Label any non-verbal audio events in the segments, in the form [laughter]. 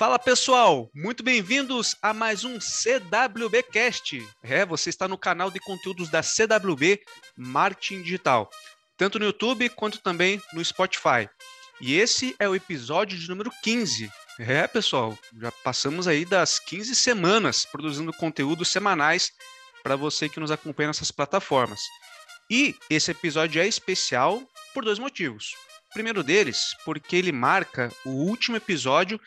Fala pessoal, muito bem-vindos a mais um CWBcast. É, você está no canal de conteúdos da CWB Marketing Digital, tanto no YouTube quanto também no Spotify. E esse é o episódio de número 15. É, pessoal, já passamos aí das 15 semanas produzindo conteúdos semanais para você que nos acompanha nessas plataformas. E esse episódio é especial por dois motivos. O primeiro deles, porque ele marca o último episódio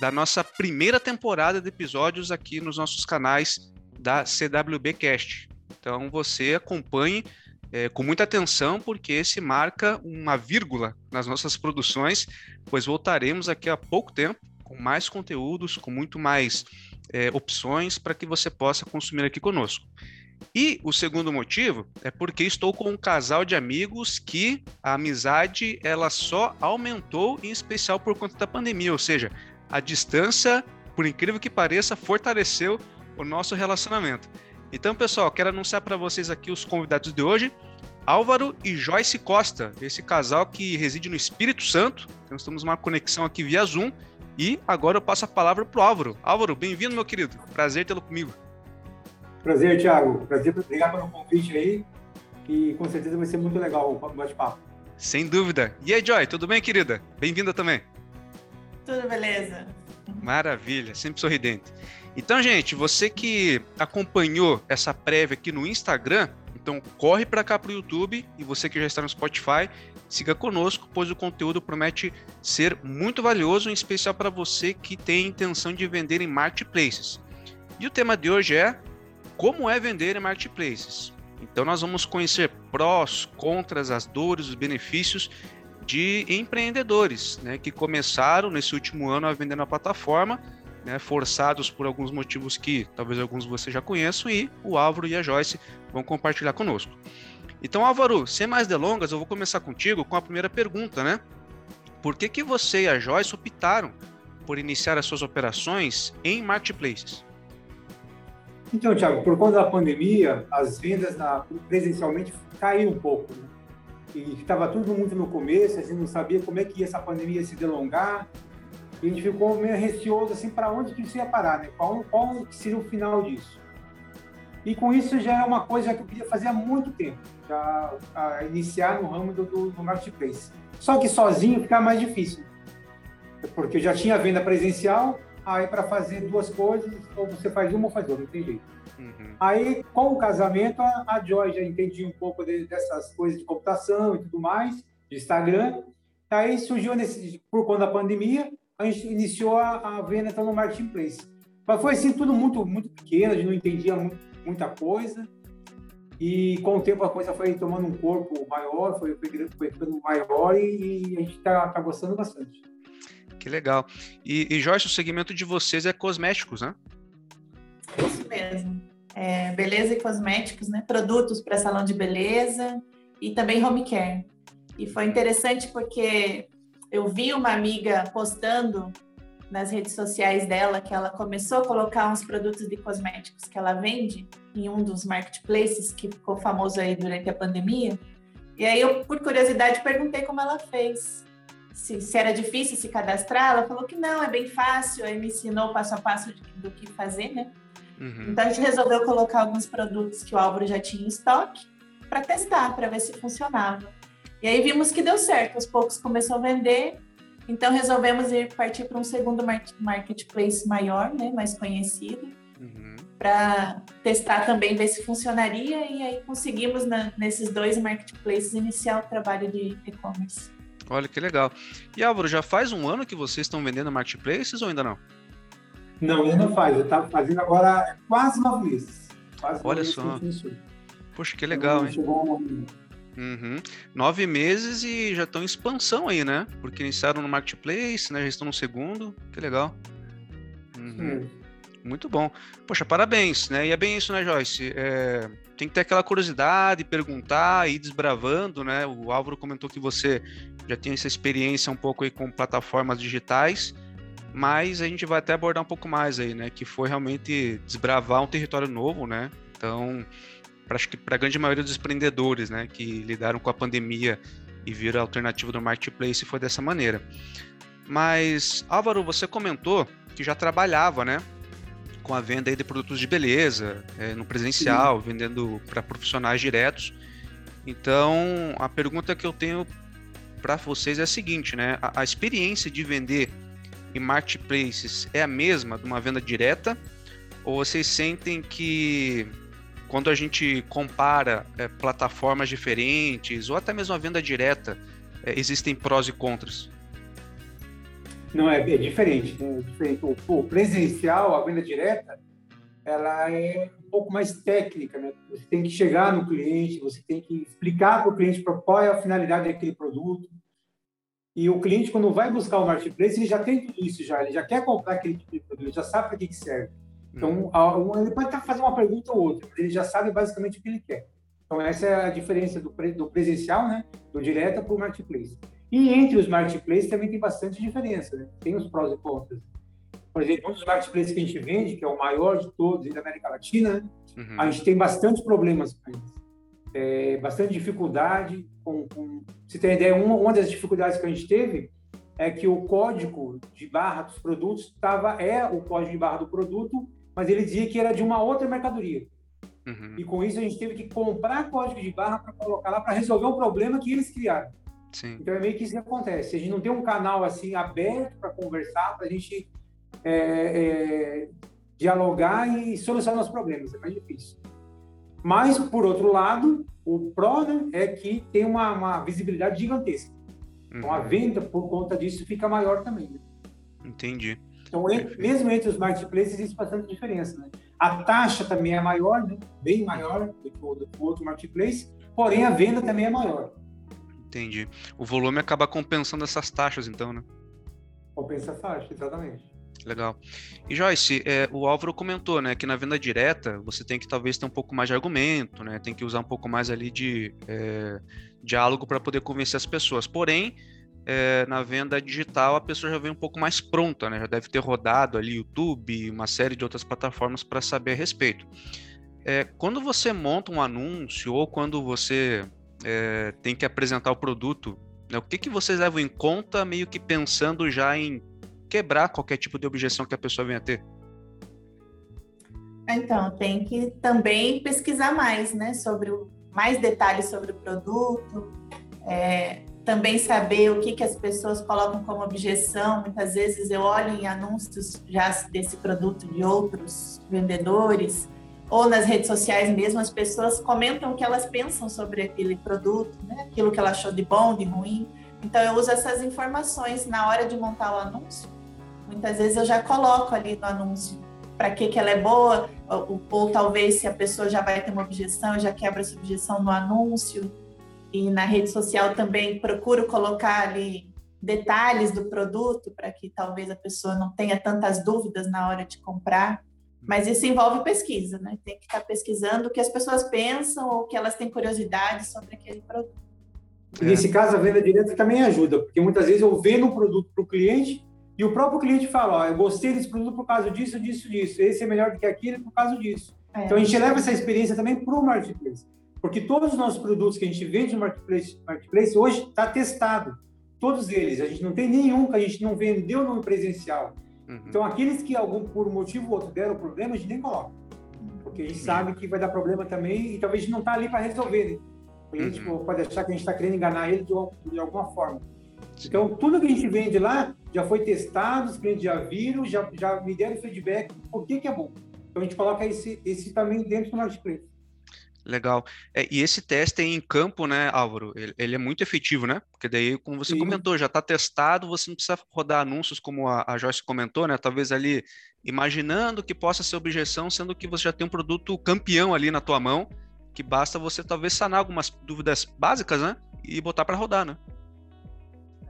da nossa primeira temporada de episódios aqui nos nossos canais da CWBcast. Então você acompanhe é, com muita atenção, porque esse marca uma vírgula nas nossas produções, pois voltaremos aqui a pouco tempo com mais conteúdos, com muito mais é, opções para que você possa consumir aqui conosco. E o segundo motivo é porque estou com um casal de amigos que a amizade ela só aumentou, em especial por conta da pandemia, ou seja, a distância, por incrível que pareça, fortaleceu o nosso relacionamento. Então, pessoal, quero anunciar para vocês aqui os convidados de hoje. Álvaro e Joyce Costa, esse casal que reside no Espírito Santo. Então, estamos numa conexão aqui via Zoom. E agora eu passo a palavra para o Álvaro. Álvaro, bem-vindo, meu querido. Prazer tê-lo comigo. Prazer, Thiago. Prazer, obrigado pelo convite aí. E com certeza vai ser muito legal o bate-papo. Sem dúvida. E aí, Joy, tudo bem, querida? Bem-vinda também. Tudo beleza. Maravilha, sempre sorridente. Então, gente, você que acompanhou essa prévia aqui no Instagram, então corre para cá para o YouTube e você que já está no Spotify, siga conosco, pois o conteúdo promete ser muito valioso, em especial para você que tem intenção de vender em marketplaces. E o tema de hoje é como é vender em marketplaces. Então nós vamos conhecer prós, contras, as dores, os benefícios de empreendedores né, que começaram nesse último ano a vender na plataforma, né, forçados por alguns motivos que talvez alguns de vocês já conheçam, e o Álvaro e a Joyce vão compartilhar conosco. Então, Álvaro, sem mais delongas, eu vou começar contigo com a primeira pergunta, né? Por que, que você e a Joyce optaram por iniciar as suas operações em marketplaces? Então, Thiago, por conta da pandemia, as vendas na, presencialmente caíram um pouco. Né? Estava tudo muito no começo, a gente não sabia como é que essa pandemia ia se delongar. E a gente ficou meio receoso assim para onde que isso ia parar, né? Qual, qual seria o final disso? E com isso já é uma coisa que eu queria fazer há muito tempo, já iniciar no ramo do, do, do marketplace. Só que sozinho fica mais difícil, porque eu já tinha venda presencial, aí para fazer duas coisas, ou você faz uma ou faz outra, não tem jeito. Uhum. Aí, com o casamento, a, a Joy já entendia um pouco de, dessas coisas de computação e tudo mais, de Instagram. Aí surgiu, nesse, por conta da pandemia, a gente iniciou a, a venda então, no Marketplace. Mas foi assim, tudo muito, muito pequeno, a gente não entendia muito, muita coisa. E com o tempo a coisa foi tomando um corpo maior, foi, foi, foi ficando maior e, e a gente está tá gostando bastante. Que legal. E, e Joyce, o segmento de vocês é cosméticos, né? Isso mesmo. É, beleza e cosméticos, né? Produtos para salão de beleza e também home care. E foi interessante porque eu vi uma amiga postando nas redes sociais dela que ela começou a colocar uns produtos de cosméticos que ela vende em um dos marketplaces que ficou famoso aí durante a pandemia. E aí eu, por curiosidade, perguntei como ela fez. Se, se era difícil se cadastrar, ela falou que não, é bem fácil. Aí me ensinou passo a passo do que fazer, né? Uhum. Então a gente resolveu colocar alguns produtos que o Álvaro já tinha em estoque para testar, para ver se funcionava. E aí vimos que deu certo, aos poucos começou a vender, então resolvemos ir partir para um segundo marketplace maior, né, mais conhecido, uhum. para testar também, ver se funcionaria, e aí conseguimos na, nesses dois marketplaces iniciar o trabalho de e-commerce. Olha que legal. E Álvaro, já faz um ano que vocês estão vendendo marketplaces ou ainda não? Não, ainda não faz. Eu estava fazendo agora quase nove meses. Quase Olha só. Poxa, que legal, então, hein? Uhum. Nove meses e já estão em expansão aí, né? Porque iniciaram no Marketplace, né? Já estão no segundo. Que legal. Uhum. Muito bom. Poxa, parabéns, né? E é bem isso, né, Joyce? É... Tem que ter aquela curiosidade, perguntar, ir desbravando, né? O Álvaro comentou que você já tem essa experiência um pouco aí com plataformas digitais mas a gente vai até abordar um pouco mais aí, né? Que foi realmente desbravar um território novo, né? Então, acho que para a grande maioria dos empreendedores, né, que lidaram com a pandemia e viram a alternativa do marketplace, foi dessa maneira. Mas, Álvaro, você comentou que já trabalhava, né? Com a venda de produtos de beleza, é, no presencial, Sim. vendendo para profissionais diretos. Então, a pergunta que eu tenho para vocês é a seguinte, né? A, a, experiência de vender em marketplaces é a mesma de uma venda direta? Ou vocês sentem que quando a gente compara é, plataformas diferentes ou até mesmo a venda direta, é, existem prós e contras? Não, é, é diferente. Né? É diferente. O, o, presencial, a venda direta, ela é um pouco mais técnica. Né? Você tem que chegar no cliente, você tem que explicar para o cliente qual é a finalidade daquele produto. E o cliente, quando vai buscar o marketplace, ele já tem tudo isso já. Ele já quer comprar aquele tipo de produto, ele já sabe para que, que serve. Então, hum. ele pode estar fazendo uma pergunta ou outra, mas ele já sabe basicamente o que ele quer. Então, essa é a diferença do, do presencial, né, do direto para o marketplace. E entre os marketplaces também tem bastante diferença, né? tem os prós e contras. Por exemplo, um dos marketplaces que a gente vende, que é o maior de todos da América Latina, né? uhum. a gente tem bastantes problemas com eles. É, bastante dificuldade. Com, com... Se tem ideia, uma, uma das dificuldades que a gente teve é que o código de barra dos produtos estava é o código de barra do produto mas ele dizia que era de uma outra mercadoria. Uhum. E com isso a gente teve que comprar código de barra para colocar lá para resolver o problema que eles criaram. Sim. Então é meio que isso que acontece. A gente não tem um canal assim aberto para conversar, para a gente é, é, dialogar e solucionar os problemas. É mais difícil. Mas, por outro lado, o pró né, é que tem uma, uma visibilidade gigantesca. Uhum. Então a uhum. venda, por conta disso, fica maior também. Né? Entendi. Então, mesmo entre os marketplaces, existe bastante diferença. Né? A taxa também é maior, né? bem maior do que o outro marketplace, porém a venda também é maior. Entendi. O volume acaba compensando essas taxas, então, né? Compensa a taxa, exatamente. Legal. E Joyce, é, o Álvaro comentou, né, que na venda direta você tem que talvez ter um pouco mais de argumento, né, tem que usar um pouco mais ali de é, diálogo para poder convencer as pessoas. Porém, é, na venda digital a pessoa já vem um pouco mais pronta, né? Já deve ter rodado ali YouTube, uma série de outras plataformas para saber a respeito. É, quando você monta um anúncio ou quando você é, tem que apresentar o produto, né, o que, que vocês levam em conta, meio que pensando já em quebrar qualquer tipo de objeção que a pessoa venha a ter? Então, tem que também pesquisar mais, né, sobre o, mais detalhes sobre o produto, é, também saber o que, que as pessoas colocam como objeção. Muitas vezes eu olho em anúncios já desse produto de outros vendedores, ou nas redes sociais mesmo, as pessoas comentam o que elas pensam sobre aquele produto, né? aquilo que ela achou de bom, de ruim. Então eu uso essas informações na hora de montar o anúncio. Muitas vezes eu já coloco ali no anúncio para que, que ela é boa, ou, ou talvez se a pessoa já vai ter uma objeção, já quebra essa objeção no anúncio e na rede social também procuro colocar ali detalhes do produto para que talvez a pessoa não tenha tantas dúvidas na hora de comprar. Mas isso envolve pesquisa, né? Tem que estar pesquisando o que as pessoas pensam ou que elas têm curiosidade sobre aquele produto. E nesse caso, a venda direta também ajuda, porque muitas vezes eu vendo um produto para o cliente e o próprio cliente fala: Ó, eu gostei desse produto por causa disso, disso, disso. Esse é melhor do que aquele por causa disso. É. Então a gente leva essa experiência também para o marketplace. Porque todos os nossos produtos que a gente vende no marketplace, marketplace hoje está testado. Todos eles. A gente não tem nenhum que a gente não vendeu no presencial. Uhum. Então, aqueles que algum por motivo ou outro deram problema, a gente nem coloca. Porque a gente uhum. sabe que vai dar problema também e talvez a gente não está ali para resolver. Né? O cliente uhum. pode achar que a gente está querendo enganar ele de, de alguma forma. Então, tudo que a gente vende lá já foi testado, os clientes já viram, já, já me deram feedback, por que, que é bom. Então, a gente coloca esse, esse também dentro do marketplace. Legal. É, e esse teste em campo, né, Álvaro, ele, ele, é muito efetivo, né? Porque daí, como você Sim. comentou, já está testado, você não precisa rodar anúncios como a, a Joyce comentou, né? Talvez ali imaginando que possa ser objeção, sendo que você já tem um produto campeão ali na tua mão, que basta você talvez sanar algumas dúvidas básicas, né? E botar para rodar, né?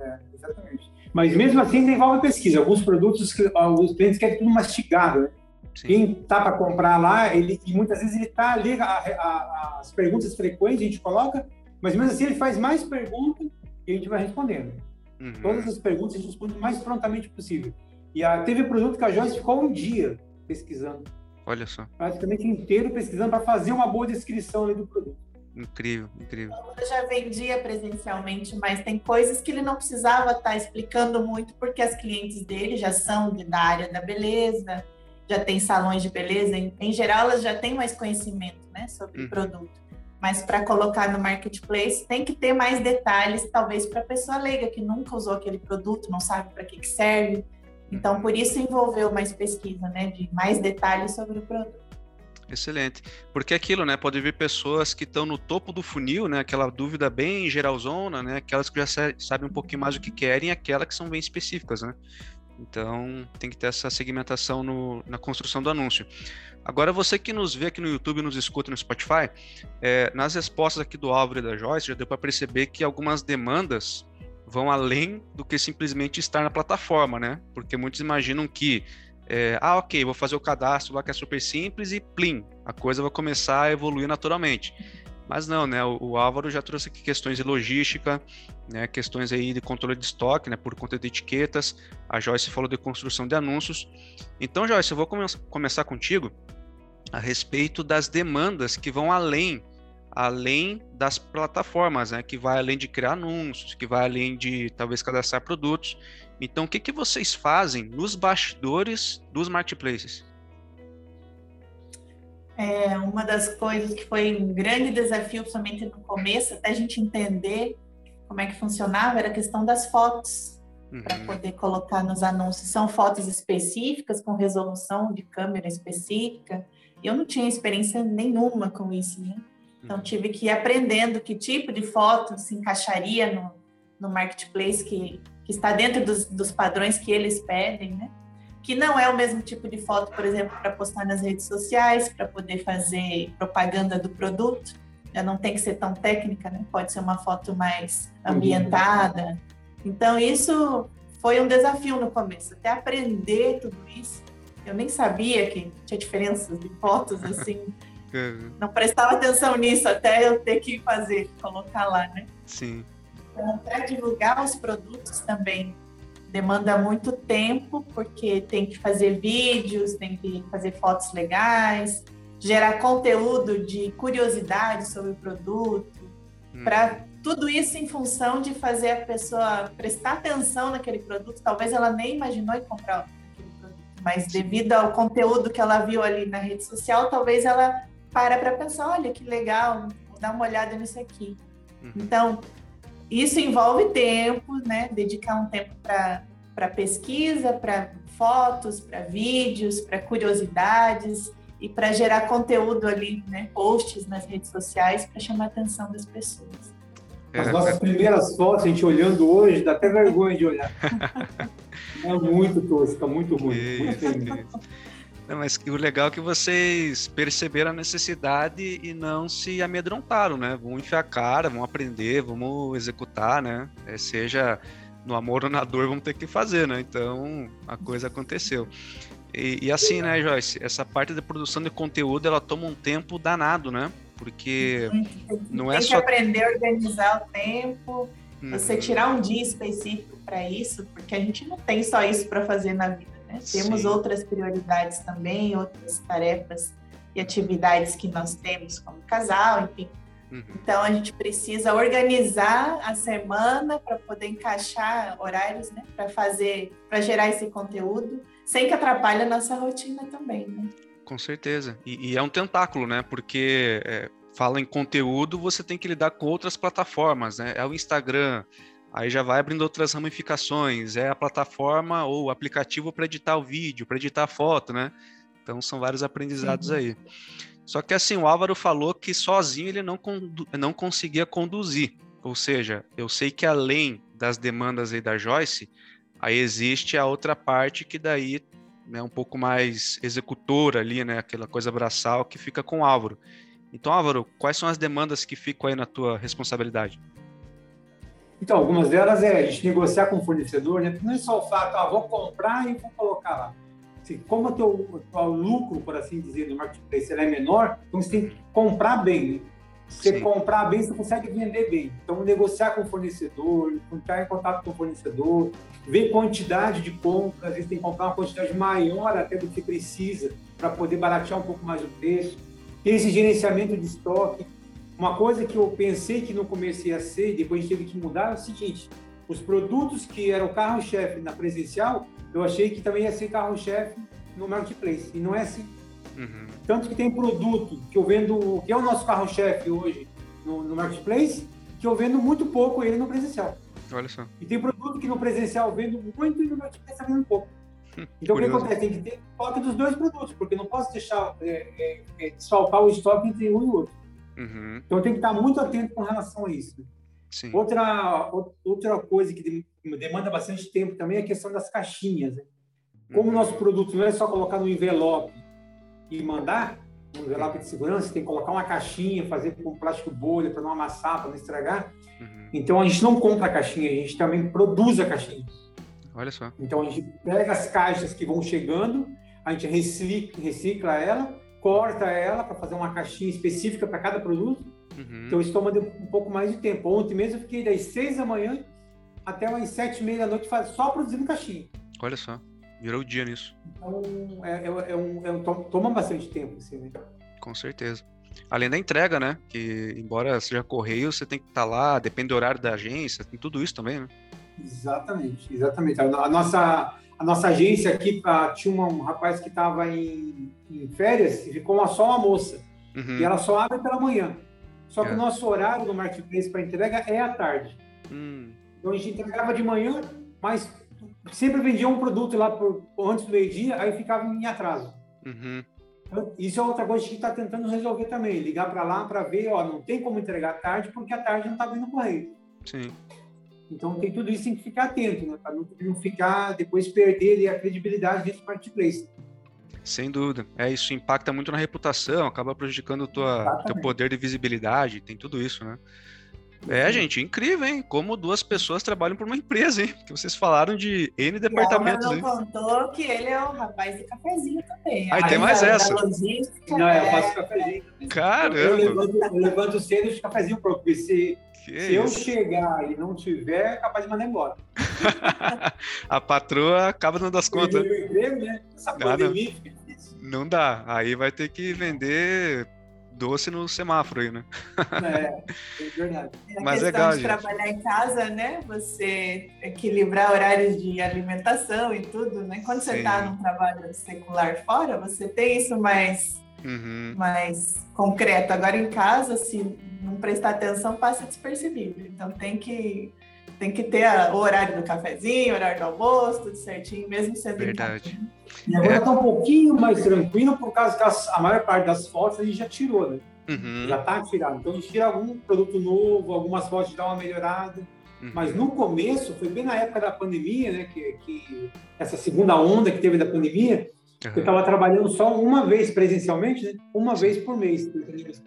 É, exatamente. Mas mesmo assim envolve pesquisa. Alguns produtos, os clientes querem tudo mastigado, né? Sim. Quem tá para comprar lá, ele e muitas vezes ele tá ali a, a, as perguntas frequentes a gente coloca, mas mesmo assim ele faz mais perguntas e a gente vai respondendo. Uhum. Todas as perguntas a gente responde o mais prontamente possível. E a, teve produto que a Joyce ficou um dia pesquisando. Olha só. Praticamente inteiro pesquisando para fazer uma boa descrição ali do produto. Incrível, incrível. Eu já vendia presencialmente, mas tem coisas que ele não precisava estar tá explicando muito, porque as clientes dele já são da área da beleza, já tem salões de beleza. Em, em geral, elas já têm mais conhecimento né, sobre uhum. o produto. Mas para colocar no marketplace, tem que ter mais detalhes, talvez para a pessoa leiga que nunca usou aquele produto, não sabe para que, que serve. Então, por isso envolveu mais pesquisa, né, de mais detalhes sobre o produto. Excelente. Porque aquilo, né? Pode vir pessoas que estão no topo do funil, né? Aquela dúvida bem geralzona, né? Aquelas que já sabem um pouquinho mais o que querem aquelas que são bem específicas, né? Então, tem que ter essa segmentação no, na construção do anúncio. Agora, você que nos vê aqui no YouTube, nos escuta no Spotify, é, nas respostas aqui do Álvaro e da Joyce, já deu para perceber que algumas demandas vão além do que simplesmente estar na plataforma, né? Porque muitos imaginam que é, ah, ok, vou fazer o cadastro lá que é super simples e plim, a coisa vai começar a evoluir naturalmente. Mas não, né? O, o Álvaro já trouxe aqui questões de logística, né? Questões aí de controle de estoque, né? Por conta de etiquetas. A Joyce falou de construção de anúncios. Então, Joyce, eu vou come começar contigo a respeito das demandas que vão além além das plataformas, né, que vai além de criar anúncios, que vai além de talvez cadastrar produtos. Então, o que, que vocês fazem nos bastidores dos marketplaces? É, uma das coisas que foi um grande desafio, principalmente no começo, até a gente entender como é que funcionava, era a questão das fotos, uhum. para poder colocar nos anúncios. São fotos específicas, com resolução de câmera específica. Eu não tinha experiência nenhuma com isso, né? Então, uhum. tive que ir aprendendo que tipo de foto se encaixaria no, no marketplace que, que está dentro dos, dos padrões que eles pedem, né? Que não é o mesmo tipo de foto, por exemplo, para postar nas redes sociais, para poder fazer propaganda do produto. Já não tem que ser tão técnica, né? Pode ser uma foto mais ambientada. Então, isso foi um desafio no começo, até aprender tudo isso. Eu nem sabia que tinha diferenças de fotos [laughs] assim. Uhum. Não prestava atenção nisso até eu ter que fazer, colocar lá, né? Sim. Então, para divulgar os produtos também demanda muito tempo, porque tem que fazer vídeos, tem que fazer fotos legais, gerar conteúdo de curiosidade sobre o produto, hum. para tudo isso em função de fazer a pessoa prestar atenção naquele produto. Talvez ela nem imaginou em comprar aquele produto, mas devido ao conteúdo que ela viu ali na rede social, talvez ela para para pensar, olha que legal, vou dar uma olhada nisso aqui. Uhum. Então, isso envolve tempo, né? Dedicar um tempo para pesquisa, para fotos, para vídeos, para curiosidades e para gerar conteúdo ali, né? Posts nas redes sociais para chamar a atenção das pessoas. As nossas primeiras fotos, a gente olhando hoje, dá até vergonha de olhar. [laughs] é muito tosca, muito ruim. Isso, muito mas o legal é que vocês perceberam a necessidade e não se amedrontaram, né? Vão enfiar a cara, vão aprender, vamos executar, né? É, seja no amor ou na dor, vamos ter que fazer, né? Então, a coisa aconteceu. E, e assim, né, Joyce? Essa parte da produção de conteúdo, ela toma um tempo danado, né? Porque não é Tem só... que aprender a organizar o tempo, você uhum. tirar um dia específico para isso, porque a gente não tem só isso para fazer na vida. Né? Temos outras prioridades também, outras tarefas e atividades que nós temos como casal, enfim. Uhum. Então a gente precisa organizar a semana para poder encaixar horários, né? Para fazer, para gerar esse conteúdo, sem que atrapalhe a nossa rotina também, né? Com certeza. E, e é um tentáculo, né? Porque é, fala em conteúdo, você tem que lidar com outras plataformas, né? É o Instagram, Aí já vai abrindo outras ramificações, é a plataforma ou o aplicativo para editar o vídeo, para editar a foto, né? Então são vários aprendizados uhum. aí. Só que assim, o Álvaro falou que sozinho ele não, não conseguia conduzir. Ou seja, eu sei que além das demandas aí da Joyce, aí existe a outra parte que daí é né, um pouco mais executora ali, né? Aquela coisa braçal que fica com o Álvaro. Então, Álvaro, quais são as demandas que ficam aí na tua responsabilidade? Então, algumas delas é a gente negociar com o fornecedor, né? Não é só o fato, ah, vou comprar e vou colocar lá. Assim, como o teu, o lucro, por assim dizer, no marketplace é menor, então você tem que comprar bem. Né? Se você Sim. comprar bem, você consegue vender bem. Então, negociar com o fornecedor, entrar em contato com o fornecedor, ver quantidade de compras, às vezes tem que comprar uma quantidade maior até do que precisa para poder baratear um pouco mais o preço. Esse gerenciamento de estoque, Uma coisa que eu pensei que no começo ia ser, depois teve que mudar, é o seguinte: os produtos que eram carro-chefe na presencial, eu achei que também ia ser carro-chefe no marketplace. E não é assim. Uhum. Tanto que tem produto que eu vendo, que é o nosso carro-chefe hoje no, no, marketplace, que eu vendo muito pouco ele no presencial. Olha só. E tem produto que no presencial eu vendo muito e no marketplace eu vendo pouco. [laughs] Então, o que acontece? Tem que ter estoque dos dois produtos, porque não posso deixar é, é, é, desfalcar o estoque entre um e outro. Uhum. Então, tem que estar muito atento com relação a isso. Sim. Outra, outra coisa que demanda bastante tempo também é a questão das caixinhas. Né? Como o uhum. nosso produto não é só colocar no envelope e mandar, um envelope de segurança, tem que colocar uma caixinha, fazer com plástico bolha para não amassar, para não estragar. Uhum. Então, a gente não compra a caixinha, a gente também produz a caixinha. Olha só. Então a gente pega as caixas que vão chegando, a gente recicla, recicla ela, corta ela para fazer uma caixinha específica para cada produto. Uhum. Então isso toma um pouco mais de tempo. Ontem mesmo eu fiquei das seis da manhã até umas sete e meia da noite só produzindo caixinha. Olha só, virou o dia nisso. Então é, é, é, um, é um, toma bastante tempo, assim, né? Com certeza. Além da entrega, né? Que embora seja correio, você tem que estar tá lá, depende do horário da agência, tem tudo isso também, né? Exatamente, exatamente. A nossa, a nossa agência aqui tinha um rapaz que estava em, em, férias e ficou uma, só uma moça. Uhum. E ela só abre pela manhã. Só que é. o nosso horário do marketplace para entrega é à tarde. Hum. Então a gente entregava de manhã, mas sempre vendia um produto lá por, antes do meio-dia, aí ficava em atraso. Uhum. Então, isso é outra coisa que a gente está tentando resolver também. Ligar para lá para ver, ó, não tem como entregar à tarde porque à tarde não está vindo correio. Sim. Então, tem tudo isso tem que ficar atento, né? Para não, não, ficar, depois perder a credibilidade desse marketplace. Sem dúvida. É, isso impacta muito na reputação, acaba prejudicando o teu poder de visibilidade, tem tudo isso, né? É, gente, incrível, hein? Como duas pessoas trabalham por uma empresa, hein? Que vocês falaram de N departamentos. Ele não contou que ele é o rapaz de cafezinho também. Aí tem mais essa. Não, é, eu faço cafezinho. Caramba! Eu levanto, eu levanto cedo de cafezinho porque se, se eu chegar e não tiver, é capaz de mandar embora. [laughs] a patroa acaba dando as contas. Né? Essa pandemia. Não, não dá. Aí vai ter que vender doce no semáforo aí, né? É, [laughs] é verdade. É a Mas legal, de gente. trabalhar em casa, né? Você equilibrar horários de alimentação e tudo, né? Quando você está num trabalho secular fora, você tem isso mais, uhum. mais concreto. Agora em casa, se não prestar atenção, passa despercebido. Então tem que tem que ter a, o horário do cafezinho, o horário do almoço, tudo certinho, mesmo sendo Verdade. E agora está é. um pouquinho mais tranquilo, por causa que as, a maior parte das fotos a gente já tirou, né? Uhum. Já está tirado. Então a gente tira algum produto novo, algumas fotos dá uma melhorada. Uhum. Mas no começo, foi bem na época da pandemia, né? Que, que essa segunda onda que teve da pandemia, uhum. eu estava trabalhando só uma vez presencialmente, né? Uma vez por mês clientes.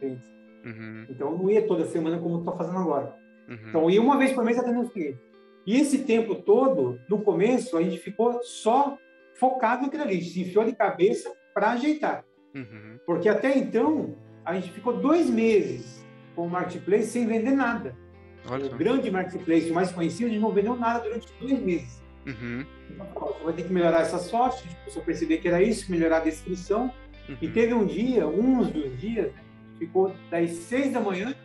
Uhum. Então eu não ia toda semana como estou fazendo agora. Uhum. Então, ia uma vez por mês atendendo os clientes. E esse tempo todo, no começo, a gente ficou só focado naquilo ali, se enfiou de cabeça para ajeitar. Uhum. Porque até então, a gente ficou dois meses com o Marketplace sem vender nada. Olha. O grande Marketplace, o mais conhecido, a gente não vendeu nada durante dois meses. Uhum. Então, você vai ter que melhorar essas fotos, a gente começou a perceber que era isso, melhorar a descrição. Uhum. E teve um dia, uns dos dias, ficou das seis da manhã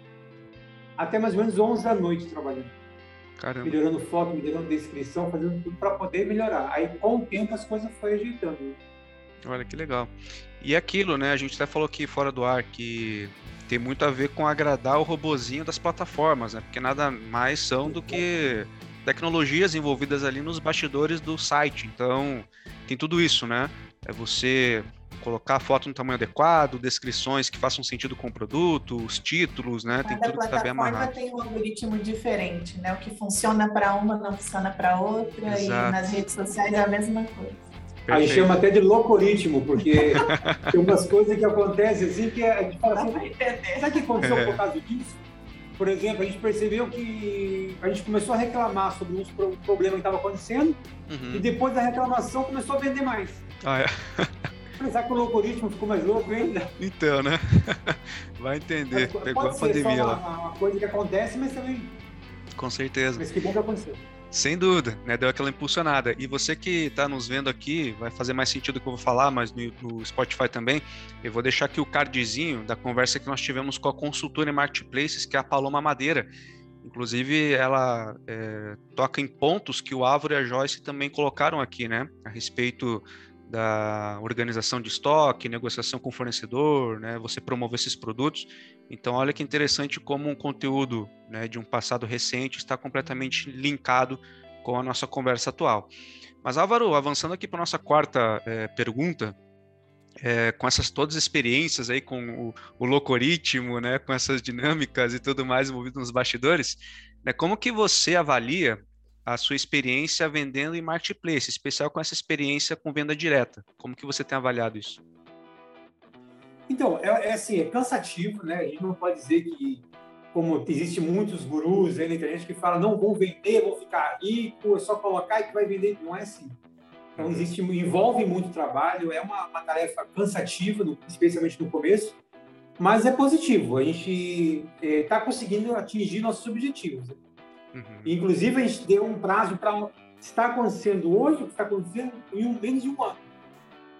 até mais ou menos 11 da noite trabalhando. Caramba. Melhorando foto, melhorando descrição, fazendo tudo para poder melhorar. Aí, com o tempo, as coisas foram ajeitando. Olha que legal. E aquilo, né? A gente até falou aqui fora do ar que tem muito a ver com agradar o robozinho das plataformas, né? Porque nada mais são do que tecnologias envolvidas ali nos bastidores do site. Então, tem tudo isso, né? É você colocar a foto no tamanho adequado, descrições que façam sentido com o produto, os títulos, né? Cada tem tudo que está bem amarrado. tem um algoritmo diferente, né? O que funciona para uma não funciona para outra Exato. e nas redes sociais é a mesma coisa. Perfeito. Aí chama até de loucoritmo, porque [laughs] tem umas coisas que acontecem assim que a gente fala assim, sabe o que aconteceu é. por causa disso? Por exemplo, a gente percebeu que a gente começou a reclamar sobre uns problemas que estavam acontecendo uhum. e depois da reclamação começou a vender mais. Ah, é? [laughs] Será que o algoritmo ficou mais louco ainda? Então, né? [laughs] Vai entender. Mas, Pegou a pandemia lá. Uma, uma coisa que acontece, mas também. Com certeza. Mas que bom que aconteceu. Sem dúvida, né? Deu aquela impulsionada. E você que está nos vendo aqui, vai fazer mais sentido o que eu vou falar, mas no, no, Spotify também, eu vou deixar aqui o cardzinho da conversa que nós tivemos com a consultora em Marketplaces, que é a Paloma Madeira. Inclusive, ela é, toca em pontos que o Álvaro e a Joyce também colocaram aqui, né? A respeito da organização de estoque, negociação com fornecedor, né, você promover esses produtos. Então, olha que interessante como um conteúdo né, de um passado recente está completamente linkado com a nossa conversa atual. Mas, Álvaro, avançando aqui para a nossa quarta é, pergunta, é, com essas todas as experiências aí com o, o locoritmo, né, com essas dinâmicas e tudo mais envolvido nos bastidores, né, como que você avalia a sua experiência vendendo em marketplace, especial com essa experiência com venda direta. Como que você tem avaliado isso? Então, é, é assim, é cansativo, né? A gente não pode dizer que, como existe muitos gurus aí na internet que falam, não vou vender, vou ficar rico, é só colocar e que vai vender. Não é assim. Então, uhum. existe, envolve muito trabalho, é uma, uma tarefa cansativa, especialmente no começo, mas é positivo. A gente está é, conseguindo atingir nossos objetivos. Uhum. Inclusive, a gente deu um prazo para está acontecendo hoje, o que está acontecendo em um, menos de um ano.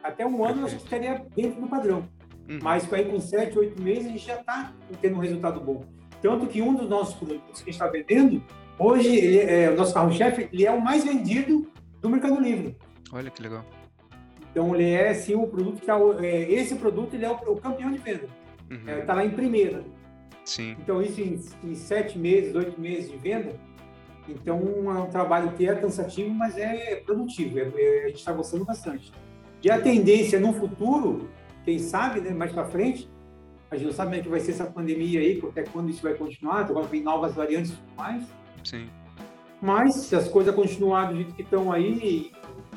Até um ano, a gente estaria dentro do padrão. Uhum. Mas aí, com sete, oito meses, a gente já está tendo um resultado bom. Tanto que um dos nossos produtos que a gente está vendendo, hoje, ele é, o nosso carro-chefe, ele é o mais vendido do Mercado Livre. Olha que legal. Então, ele é, sim, o produto que é, o, é esse produto, ele é o, o campeão de venda. Está uhum. é, tá lá em primeira. Sim. Então, isso em, em sete meses, oito meses de venda, então é um trabalho que é cansativo, mas é produtivo, é, é, a gente está gostando bastante. E a tendência no futuro, quem sabe, né, mais para frente, a gente não sabe como é que vai ser essa pandemia aí, até quando isso vai continuar, agora vem novas variantes e tudo mais. Sim. Mas se as coisas continuarem do jeito que estão aí e,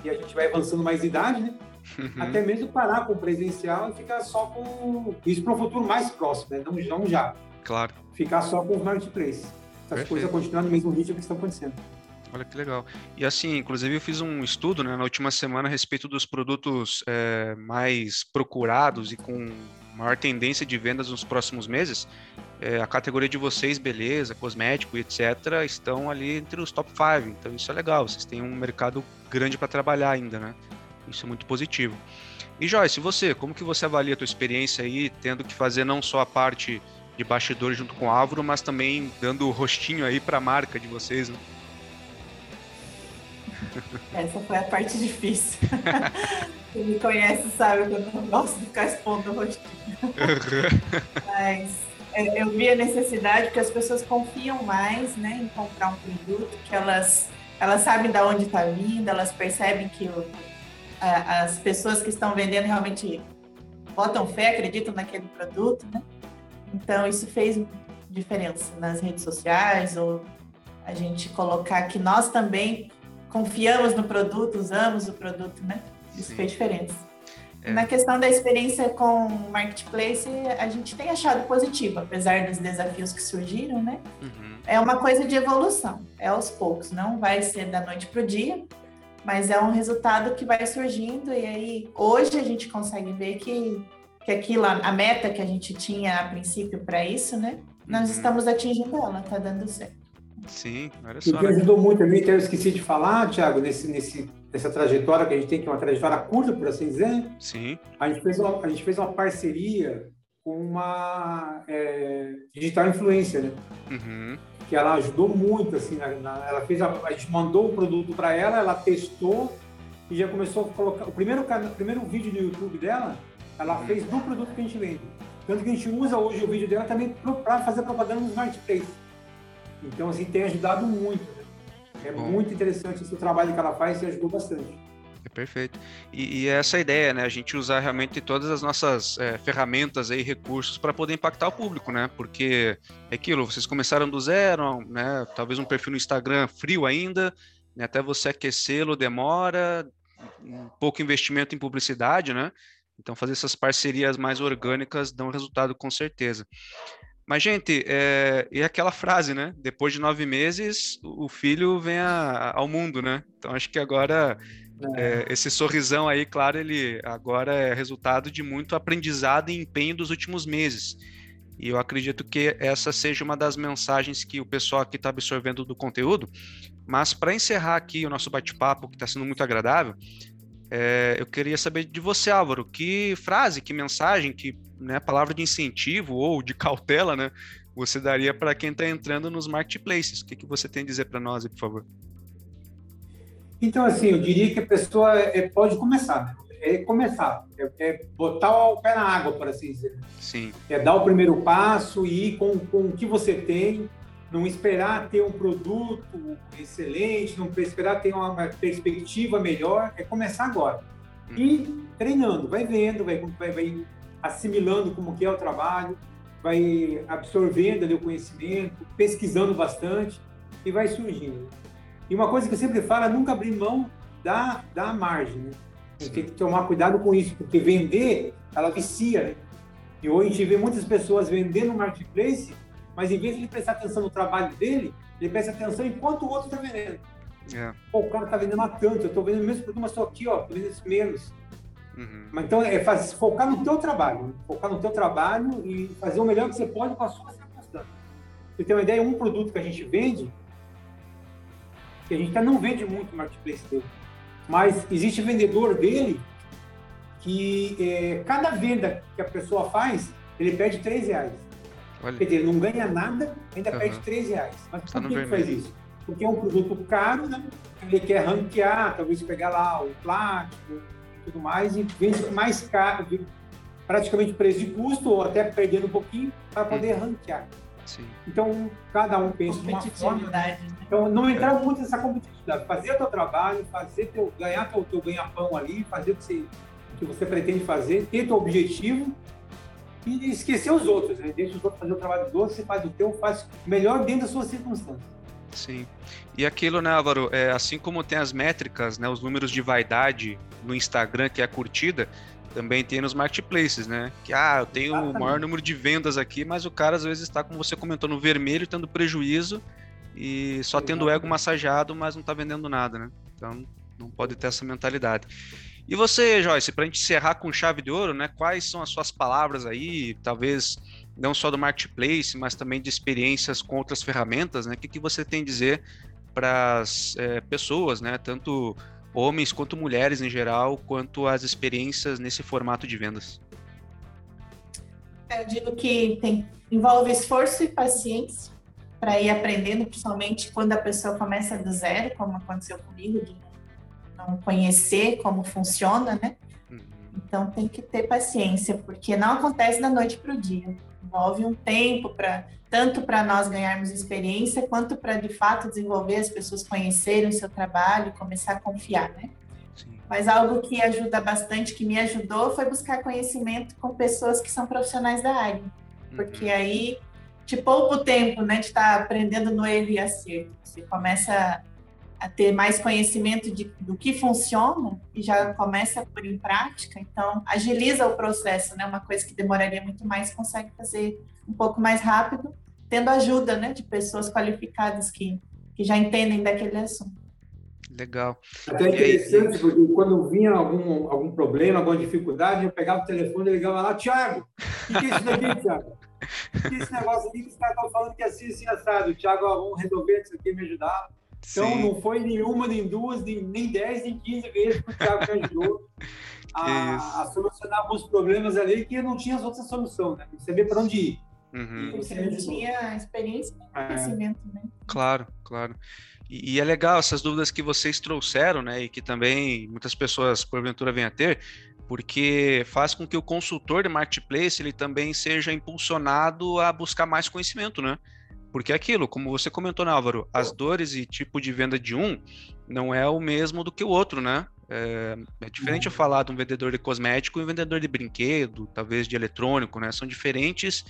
e a gente vai avançando mais idade, né? Uhum. Até mesmo parar com o presencial e ficar só com isso para um futuro mais próximo, né? Não, não já. Claro. Ficar só com os marketplaces. As coisas continuarem no mesmo ritmo que estão acontecendo. Olha que legal. E assim, inclusive eu fiz um estudo né, na última semana a respeito dos produtos é, mais procurados e com maior tendência de vendas nos próximos meses. É, a categoria de vocês, beleza, cosmético e etc., estão ali entre os top 5. Então isso é legal, vocês têm um mercado grande para trabalhar ainda, né? Isso é muito positivo. E Joyce, você, como que você avalia a tua experiência aí, tendo que fazer não só a parte de bastidores junto com o Álvaro, mas também dando o rostinho aí para a marca de vocês, né? [laughs] Essa foi a parte difícil. [laughs] Quem me conhece sabe que eu não gosto de ficar expondo o rostinho. [laughs] Mas é, eu vi a necessidade porque as pessoas confiam mais né, em comprar um produto, que elas, elas sabem de onde está vindo, elas percebem que o, a, as pessoas que estão vendendo realmente botam fé, acreditam naquele produto, né? Então, isso fez diferença nas redes sociais, ou a gente colocar que nós também confiamos no produto, usamos o produto, né? Isso Sim. fez diferença. É. Na questão da experiência com Marketplace, a gente tem achado positivo, apesar dos desafios que surgiram, né? Uhum. É uma coisa de evolução, é aos poucos, não vai ser da noite para o dia, mas é um resultado que vai surgindo e aí hoje a gente consegue ver que que aquilo, a meta que a gente tinha a princípio para isso, né? Nós uhum. estamos atingindo ela, tá dando certo. Sim, olha só. O que né? ajudou muito também, eu esqueci de falar, Thiago, nesse, nesse, nessa trajetória que a gente tem, que é uma trajetória curta, por assim dizer. Sim. A gente fez uma, a gente fez uma parceria com uma é, digital influencer, né? Uhum. Que ela ajudou muito, assim, na, na, ela fez a, a gente mandou o produto para ela, ela testou e já começou a colocar o primeiro, o primeiro vídeo no YouTube dela ela fez do produto que a gente vende. Tanto que a gente usa hoje o vídeo dela também para fazer propaganda nos marketplaces. Então, assim, tem ajudado muito. Né? É Bom. muito interessante esse trabalho que ela faz e ajudou bastante. É perfeito. E, e é essa ideia, né? A gente usar realmente todas as nossas é, ferramentas e recursos para poder impactar o público, né? Porque é aquilo, vocês começaram do zero, né? Talvez um perfil no Instagram frio ainda, né? até você aquecê-lo demora, um pouco investimento em publicidade, né? Então, fazer essas parcerias mais orgânicas dão resultado com certeza. Mas, gente, é, e aquela frase, né? Depois de nove meses, o filho vem a, ao mundo, né? Então, acho que agora é, esse sorrisão aí, claro, ele agora é resultado de muito aprendizado e empenho dos últimos meses. E eu acredito que essa seja uma das mensagens que o pessoal aqui está absorvendo do conteúdo, Mas para encerrar aqui o nosso bate-papo, que está sendo muito agradável, é, eu queria saber de você, Álvaro, que frase, que mensagem, que né, palavra de incentivo ou de cautela, né, você daria para quem está entrando nos marketplaces? O que, que você tem a dizer para nós, por favor? Então, assim, eu diria que a pessoa é, pode começar, né? é começar, é, é, botar o pé na água, por assim dizer. Sim. É dar o primeiro passo e ir com, com o que você tem, não esperar ter um produto excelente, não esperar ter uma perspectiva melhor, é começar agora. Hum. E treinando, vai vendo, vai, vai, vai assimilando como que é o trabalho, vai absorvendo ali o conhecimento, pesquisando bastante e vai surgindo. E uma coisa que eu sempre falo é nunca abrir mão da, da margem. Né? A gente tem que tomar cuidado com isso, porque vender, ela vicia. Né? E hoje a gente vê muitas pessoas vendendo no marketplace, mas em vez de ele prestar atenção no trabalho dele, ele presta atenção em quanto o outro está vendendo. É. Pô, o cara está vendendo a tanto, eu estou vendendo o mesmo produto, mas estou aqui, ó, tô vendendo menos. Uhum. Mas então é fazer, focar no teu trabalho, né? focar no teu trabalho e fazer o melhor que você pode com a sua circunstância. Você tem uma ideia, um produto que a gente vende, que a gente não vende muito no marketplace dele, mas existe vendedor dele que é, cada venda que a pessoa faz, ele perde 3 reais. Olha. Quer dizer, ele não ganha nada, ainda uhum. perde 3 reais. Mas tá por que ele faz isso? Porque é um produto caro, né? Ele quer ranquear, talvez pegar lá o plástico, tudo mais, e vende mais caro, praticamente preço de custo, ou até perdendo um pouquinho, para poder hum. ranquear. Sim. Então, cada um pensa de uma forma. Né? Então, não entrar muito nessa competitividade. Fazer o teu trabalho, fazer teu, ganhar teu, teu ganha-pão ali, fazer o que você, o que você pretende fazer, ter teu objetivo e esquecer os outros. Né? Deixa os outros fazer o trabalho dos outros, você faz o teu, faz melhor dentro das suas circunstâncias. Sim. E aquilo, né, Álvaro, é, assim como tem as métricas, né, os números de vaidade no Instagram, que é a curtida, também tem nos marketplaces, né? Que, ah, eu tenho Exatamente. o maior número de vendas aqui, mas o cara às vezes está, como você comentou, no vermelho, tendo prejuízo e só Exatamente. tendo o ego massageado, mas não está vendendo nada, né? Então, não pode ter essa mentalidade. E você, Joyce, para a gente encerrar com chave de ouro, né? Quais são as suas palavras aí, talvez não só do marketplace, mas também de experiências com outras ferramentas, né? O que, que você tem a dizer para as é, pessoas, né? Tanto homens quanto mulheres em geral, quanto as experiências nesse formato de vendas? Eu digo que tem, envolve esforço e paciência para ir aprendendo, principalmente quando a pessoa começa do zero, como aconteceu comigo, de não conhecer como funciona, né? Uhum. Então tem que ter paciência, porque não acontece da noite para o dia. Envolve um tempo para tanto para nós ganharmos experiência, quanto para de fato desenvolver as pessoas conhecerem o seu trabalho, começar a confiar, né? Sim. Mas algo que ajuda bastante, que me ajudou, foi buscar conhecimento com pessoas que são profissionais da área, porque uhum. aí te poupa o tempo, né, de estar tá aprendendo no erro e acerto. Você começa a ter mais conhecimento de, do que funciona e já começa a pôr em prática, então agiliza o processo, né? Uma coisa que demoraria muito mais, consegue fazer um pouco mais rápido, tendo ajuda, né, de pessoas qualificadas que, que já entendem daquele assunto. Legal. Até interessante, porque quando vinha algum, algum problema, alguma dificuldade, eu pegava o telefone e ligava lá, Tiago, o que é isso daqui, Tiago? O que é esse negócio aqui que os caras estão falando que é assim, assim, assado? Tiago, vamos resolver isso aqui, me ajudar. Então, Sim. não foi nenhuma, nem duas, nem, nem dez, nem quinze vezes que o Thiago [laughs] me ajudou a, a, solucionar alguns problemas ali que eu não tinha outra solução, né? Você vê para onde ir. Uhum. Você não tinha experiência e é. conhecimento, né? Claro, claro. E, e, é legal essas dúvidas que vocês trouxeram, né? E que também muitas pessoas, porventura, vêm a ter, porque faz com que o consultor de marketplace ele também seja impulsionado a buscar mais conhecimento, né? Porque é aquilo, como você comentou, né, Álvaro, as dores e tipo de venda de um não é o mesmo do que o outro, né? É, é diferente eu uhum. falar de um vendedor de cosmético e um vendedor de brinquedo, talvez de eletrônico, né? São diferentes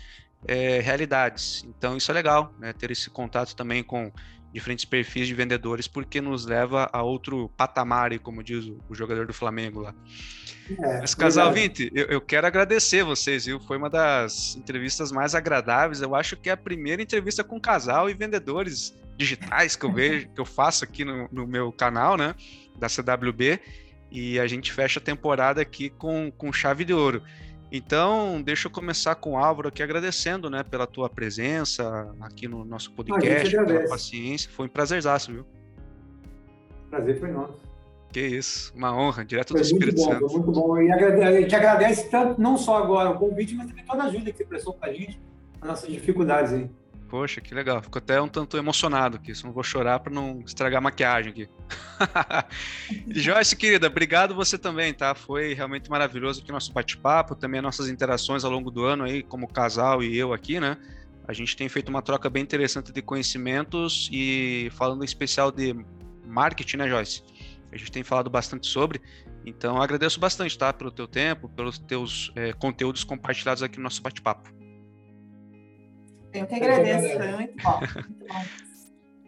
é, realidades. Então isso é legal, né? Ter esse contato também com diferentes perfis de vendedores, porque nos leva a outro patamar, como diz o, o jogador do Flamengo lá. É, Mas, casal verdade. 20, eu, eu, quero agradecer vocês, viu? Foi uma das entrevistas mais agradáveis. Eu acho que é a primeira entrevista com casal e vendedores digitais que eu vejo, que eu faço aqui no, no meu canal, né? Da CWB. E a gente fecha a temporada aqui com, com chave de ouro. Então, deixa eu começar com o Álvaro aqui agradecendo, né, pela tua presença aqui no nosso podcast, pela paciência. Foi um prazerzaço, viu? Prazer foi nosso. Que isso, uma honra, direto foi do Espírito bom, Santo. Foi muito bom. E a gente agradece tanto, não só agora o convite, mas também toda a ajuda que você prestou para a gente, as nossas dificuldades aí. Poxa, que legal. Fico até um tanto emocionado aqui. Só não vou chorar para não estragar a maquiagem aqui. [laughs] Joyce, querida, obrigado você também, tá? Foi realmente maravilhoso aqui o nosso bate-papo, também as nossas interações ao longo do ano aí, como casal e eu aqui, né? A gente tem feito uma troca bem interessante de conhecimentos e falando em especial de marketing, né, Joyce? A gente tem falado bastante sobre. Então, agradeço bastante, tá? Pelo teu tempo, pelos teus é, conteúdos compartilhados aqui no nosso bate-papo. Eu que agradeço, foi muito bom. Muito bom.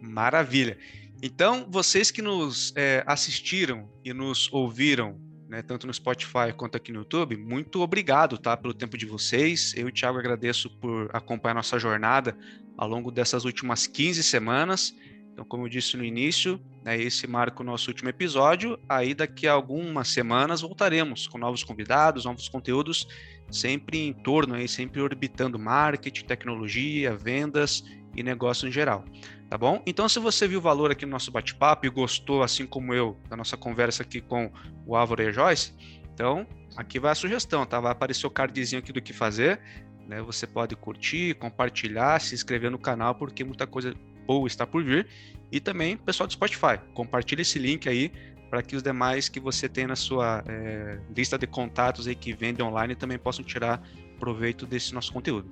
[laughs] Maravilha. Então, vocês que nos é, assistiram e nos ouviram, né, tanto no Spotify quanto aqui no YouTube, muito obrigado tá, pelo tempo de vocês. Eu e o Thiago agradeço por acompanhar nossa jornada ao longo dessas últimas 15 semanas. Então, como eu disse no início, né, esse marca o nosso último episódio. Aí, daqui a algumas semanas, voltaremos com novos convidados, novos conteúdos sempre em torno, aí, sempre orbitando marketing, tecnologia, vendas e negócio em geral. Tá bom? Então, se você viu valor aqui no nosso bate-papo e gostou, assim como eu, da nossa conversa aqui com o Álvaro e a Joyce, então aqui vai a sugestão, tá? Vai aparecer o cardzinho aqui do que fazer. Né? Você pode curtir, compartilhar, se inscrever no canal, porque muita coisa boa está por vir. E também, pessoal do Spotify, compartilhe esse link aí para que os demais que você tem na sua é, lista de contatos aí que vendem online também possam tirar proveito desse nosso conteúdo.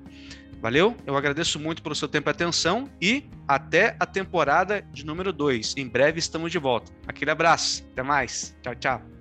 Valeu? Eu agradeço muito pelo seu tempo e atenção e até a temporada de número 2. Em breve estamos de volta. Aquele abraço. Até mais. Tchau, tchau.